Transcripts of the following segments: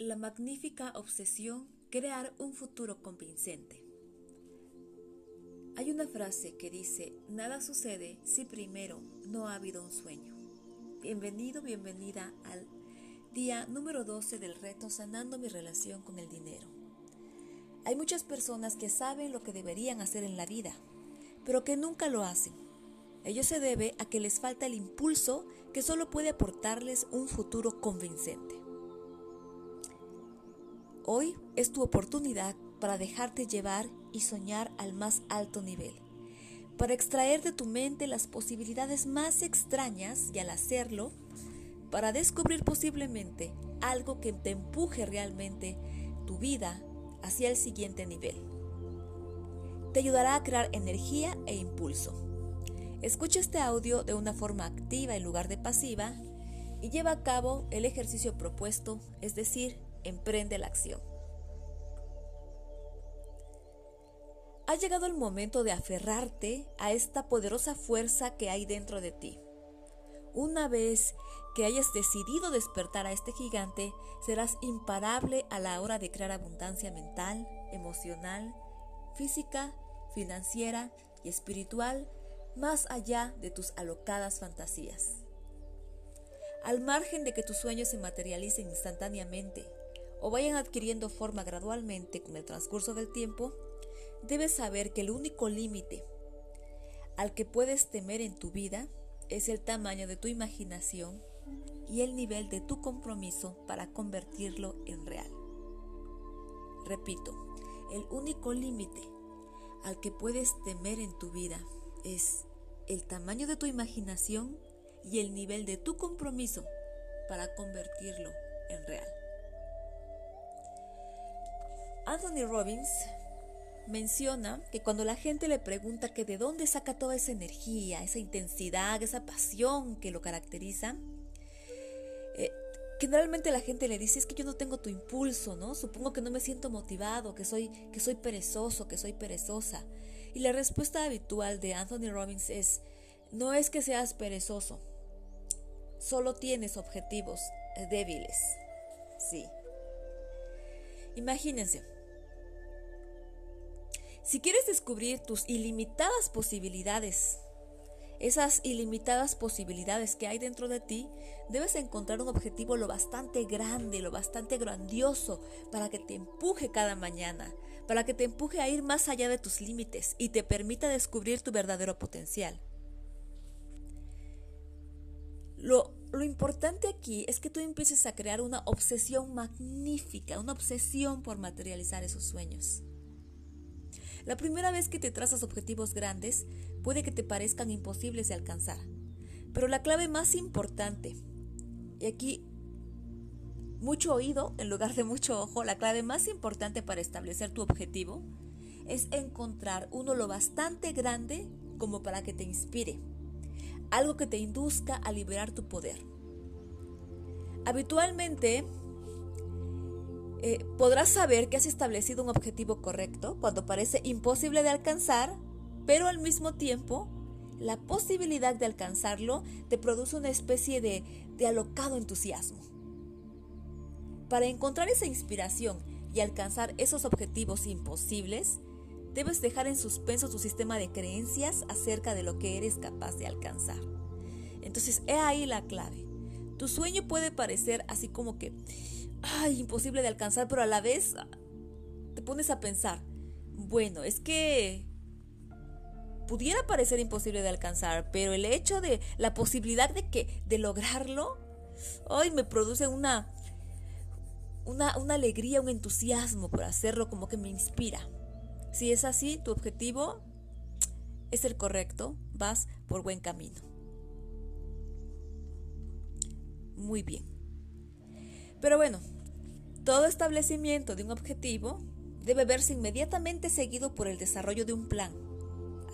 La magnífica obsesión crear un futuro convincente. Hay una frase que dice, nada sucede si primero no ha habido un sueño. Bienvenido, bienvenida al día número 12 del reto Sanando mi relación con el dinero. Hay muchas personas que saben lo que deberían hacer en la vida, pero que nunca lo hacen. Ello se debe a que les falta el impulso que solo puede aportarles un futuro convincente. Hoy es tu oportunidad para dejarte llevar y soñar al más alto nivel, para extraer de tu mente las posibilidades más extrañas y al hacerlo, para descubrir posiblemente algo que te empuje realmente tu vida hacia el siguiente nivel. Te ayudará a crear energía e impulso. Escucha este audio de una forma activa en lugar de pasiva y lleva a cabo el ejercicio propuesto, es decir, emprende la acción. Ha llegado el momento de aferrarte a esta poderosa fuerza que hay dentro de ti. Una vez que hayas decidido despertar a este gigante, serás imparable a la hora de crear abundancia mental, emocional, física, financiera y espiritual, más allá de tus alocadas fantasías. Al margen de que tus sueños se materialicen instantáneamente o vayan adquiriendo forma gradualmente con el transcurso del tiempo, debes saber que el único límite al que puedes temer en tu vida es el tamaño de tu imaginación y el nivel de tu compromiso para convertirlo en real. Repito, el único límite al que puedes temer en tu vida es el tamaño de tu imaginación y el nivel de tu compromiso para convertirlo en real. Anthony Robbins menciona que cuando la gente le pregunta que de dónde saca toda esa energía, esa intensidad, esa pasión que lo caracteriza, eh, generalmente la gente le dice es que yo no tengo tu impulso, ¿no? Supongo que no me siento motivado, que soy, que soy perezoso, que soy perezosa. Y la respuesta habitual de Anthony Robbins es, no es que seas perezoso, solo tienes objetivos débiles. Sí. Imagínense, si quieres descubrir tus ilimitadas posibilidades, esas ilimitadas posibilidades que hay dentro de ti, debes encontrar un objetivo lo bastante grande, lo bastante grandioso, para que te empuje cada mañana, para que te empuje a ir más allá de tus límites y te permita descubrir tu verdadero potencial. Lo, lo, importante aquí es que tú empieces a crear una obsesión magnífica, una obsesión por materializar esos sueños. La primera vez que te trazas objetivos grandes puede que te parezcan imposibles de alcanzar, pero la clave más importante, y aquí mucho oído en lugar de mucho ojo, la clave más importante para establecer tu objetivo es encontrar uno lo bastante grande como para que te inspire, algo que te induzca a liberar tu poder. Habitualmente, eh, podrás saber que has establecido un objetivo correcto cuando parece imposible de alcanzar, pero al mismo tiempo la posibilidad de alcanzarlo te produce una especie de, de alocado entusiasmo. Para encontrar esa inspiración y alcanzar esos objetivos imposibles, debes dejar en suspenso tu sistema de creencias acerca de lo que eres capaz de alcanzar. Entonces, he ahí la clave. Tu sueño puede parecer así como que, ay, imposible de alcanzar, pero a la vez ah, te pones a pensar, bueno, es que pudiera parecer imposible de alcanzar, pero el hecho de la posibilidad de que de lograrlo, hoy me produce una, una, una alegría, un entusiasmo por hacerlo, como que me inspira. Si es así, tu objetivo es el correcto, vas por buen camino. Muy bien. Pero bueno, todo establecimiento de un objetivo debe verse inmediatamente seguido por el desarrollo de un plan.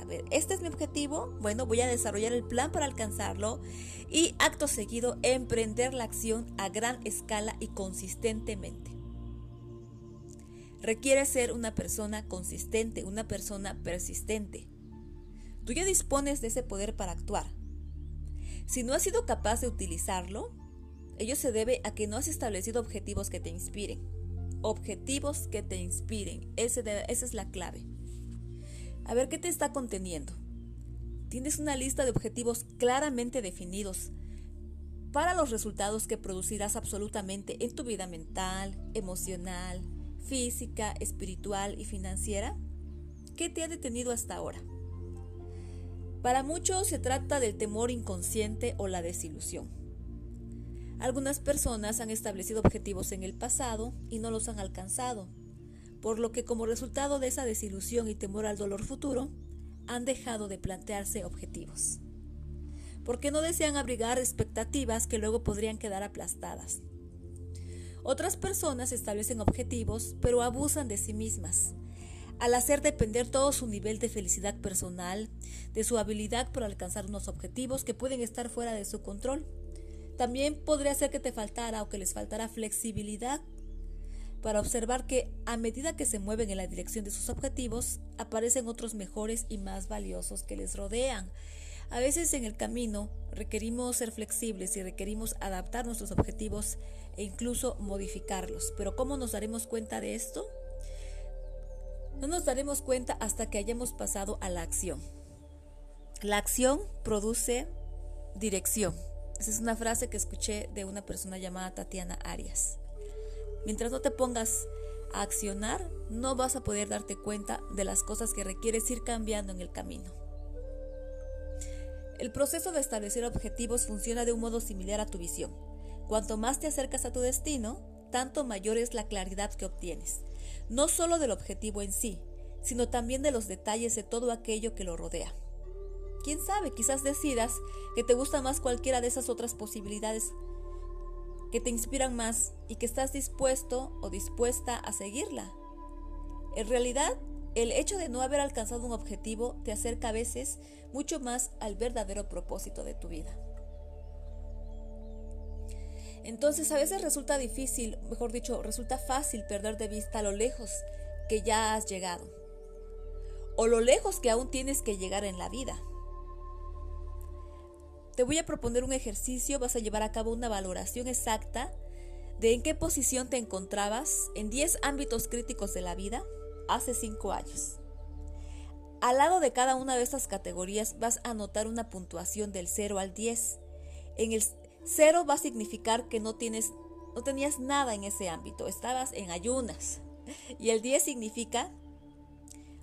A ver, este es mi objetivo, bueno, voy a desarrollar el plan para alcanzarlo y acto seguido emprender la acción a gran escala y consistentemente. Requiere ser una persona consistente, una persona persistente. Tú ya dispones de ese poder para actuar. Si no has sido capaz de utilizarlo, ello se debe a que no has establecido objetivos que te inspiren. Objetivos que te inspiren. esa es la clave. A ver qué te está conteniendo. Tienes una lista de objetivos claramente definidos para los resultados que producirás absolutamente en tu vida mental, emocional, física, espiritual y financiera. ¿Qué te ha detenido hasta ahora? Para muchos se trata del temor inconsciente o la desilusión. Algunas personas han establecido objetivos en el pasado y no los han alcanzado, por lo que como resultado de esa desilusión y temor al dolor futuro, han dejado de plantearse objetivos, porque no desean abrigar expectativas que luego podrían quedar aplastadas. Otras personas establecen objetivos, pero abusan de sí mismas, al hacer depender todo su nivel de felicidad personal, de su habilidad por alcanzar unos objetivos que pueden estar fuera de su control. También podría ser que te faltara o que les faltara flexibilidad para observar que a medida que se mueven en la dirección de sus objetivos, aparecen otros mejores y más valiosos que les rodean. A veces en el camino requerimos ser flexibles y requerimos adaptar nuestros objetivos e incluso modificarlos. Pero ¿cómo nos daremos cuenta de esto? No nos daremos cuenta hasta que hayamos pasado a la acción. La acción produce dirección. Esa es una frase que escuché de una persona llamada Tatiana Arias. Mientras no te pongas a accionar, no vas a poder darte cuenta de las cosas que requieres ir cambiando en el camino. El proceso de establecer objetivos funciona de un modo similar a tu visión. Cuanto más te acercas a tu destino, tanto mayor es la claridad que obtienes, no solo del objetivo en sí, sino también de los detalles de todo aquello que lo rodea. Quién sabe, quizás decidas que te gusta más cualquiera de esas otras posibilidades que te inspiran más y que estás dispuesto o dispuesta a seguirla. En realidad, el hecho de no haber alcanzado un objetivo te acerca a veces mucho más al verdadero propósito de tu vida. Entonces a veces resulta difícil, mejor dicho, resulta fácil perder de vista lo lejos que ya has llegado o lo lejos que aún tienes que llegar en la vida. Te voy a proponer un ejercicio, vas a llevar a cabo una valoración exacta de en qué posición te encontrabas en 10 ámbitos críticos de la vida hace 5 años. Al lado de cada una de estas categorías vas a anotar una puntuación del 0 al 10. En el 0 va a significar que no tienes no tenías nada en ese ámbito, estabas en ayunas. Y el 10 significa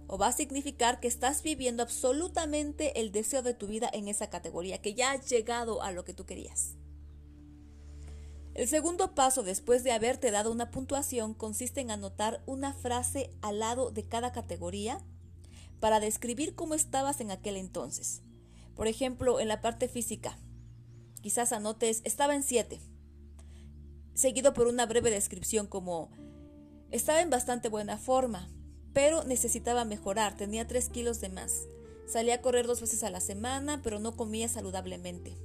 o va a significar que estás viviendo absolutamente el deseo de tu vida en esa categoría, que ya has llegado a lo que tú querías. El segundo paso después de haberte dado una puntuación consiste en anotar una frase al lado de cada categoría para describir cómo estabas en aquel entonces. Por ejemplo, en la parte física, quizás anotes estaba en 7, seguido por una breve descripción como estaba en bastante buena forma, pero necesitaba mejorar, tenía 3 kilos de más. Salía a correr dos veces a la semana, pero no comía saludablemente.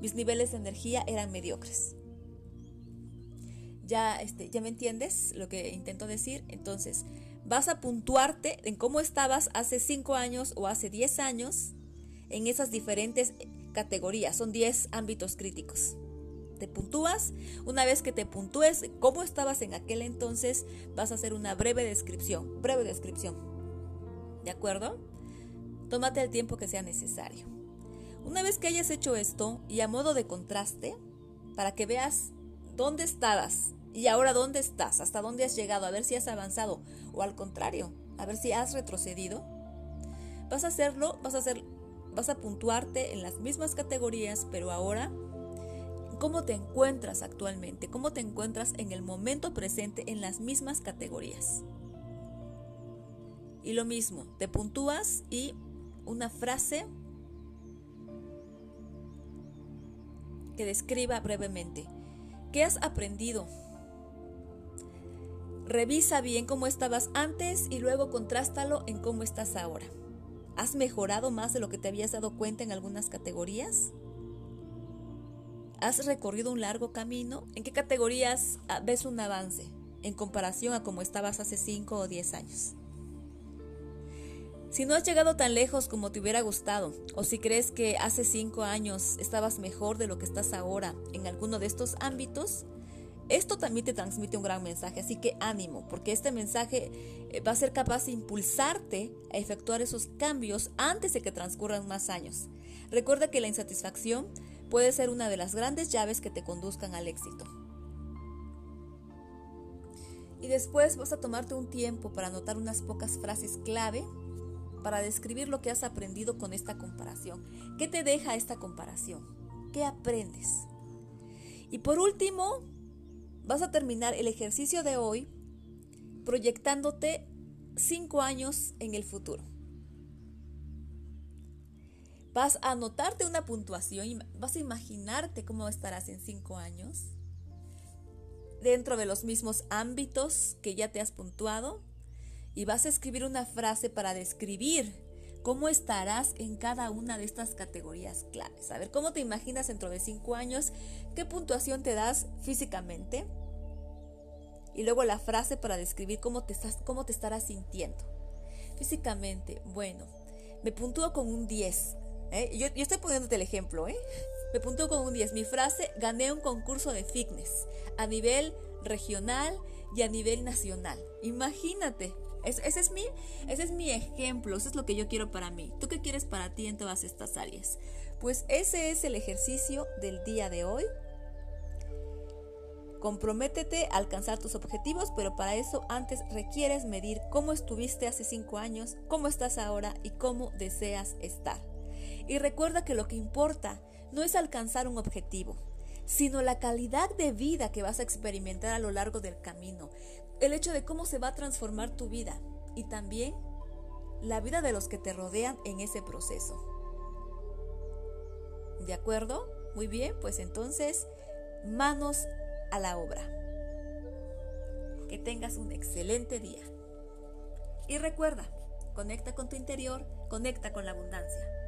Mis niveles de energía eran mediocres. Ya, este, ¿Ya me entiendes lo que intento decir? Entonces, vas a puntuarte en cómo estabas hace 5 años o hace 10 años en esas diferentes categorías. Son 10 ámbitos críticos te puntúas. Una vez que te puntúes cómo estabas en aquel entonces, vas a hacer una breve descripción, breve descripción. ¿De acuerdo? Tómate el tiempo que sea necesario. Una vez que hayas hecho esto y a modo de contraste, para que veas dónde estabas y ahora dónde estás, hasta dónde has llegado, a ver si has avanzado o al contrario, a ver si has retrocedido, vas a hacerlo, vas a hacer vas a puntuarte en las mismas categorías, pero ahora cómo te encuentras actualmente, cómo te encuentras en el momento presente en las mismas categorías. Y lo mismo, te puntúas y una frase que describa brevemente qué has aprendido. Revisa bien cómo estabas antes y luego contrástalo en cómo estás ahora. ¿Has mejorado más de lo que te habías dado cuenta en algunas categorías? ¿Has recorrido un largo camino? ¿En qué categorías ah, ves un avance en comparación a cómo estabas hace 5 o 10 años? Si no has llegado tan lejos como te hubiera gustado, o si crees que hace cinco años estabas mejor de lo que estás ahora en alguno de estos ámbitos, esto también te transmite un gran mensaje, así que ánimo, porque este mensaje eh, va a ser capaz de impulsarte a efectuar esos cambios antes de que transcurran más años. Recuerda que la insatisfacción puede ser una de las grandes llaves que te conduzcan al éxito. Y después vas a tomarte un tiempo para anotar unas pocas frases clave para describir lo que has aprendido con esta comparación. ¿Qué te deja esta comparación? ¿Qué aprendes? Y por último, vas a terminar el ejercicio de hoy proyectándote cinco años en el futuro. Vas a anotarte una puntuación y vas a imaginarte cómo estarás en cinco años dentro de los mismos ámbitos que ya te has puntuado y vas a escribir una frase para describir cómo estarás en cada una de estas categorías claves. A ver, ¿cómo te imaginas dentro de cinco años? ¿Qué puntuación te das físicamente? Y luego la frase para describir cómo te, estás, cómo te estarás sintiendo. Físicamente, bueno, me puntúo con un 10. ¿Eh? Yo, estoy poniéndote el ejemplo, ¿eh? Me puntúo con un 10. Mi frase, gané un concurso de fitness a nivel regional y a nivel nacional. Imagínate, ese, es mi, ese es mi ejemplo, eso es lo que yo quiero para mí. ¿Tú qué quieres para ti en todas estas áreas? Pues ese es el ejercicio del día de hoy. Comprométete a alcanzar tus objetivos, pero para eso antes requieres medir cómo estuviste hace cinco años, cómo estás ahora y cómo deseas estar. Y recuerda que lo que importa no es alcanzar un objetivo, sino la calidad de vida que vas a experimentar a lo largo del camino, el hecho de cómo se va a transformar tu vida y también la vida de los que te rodean en ese proceso. ¿De acuerdo? Muy bien, pues entonces, manos a la obra. Que tengas un excelente día. Y recuerda, conecta con tu interior, conecta con la abundancia.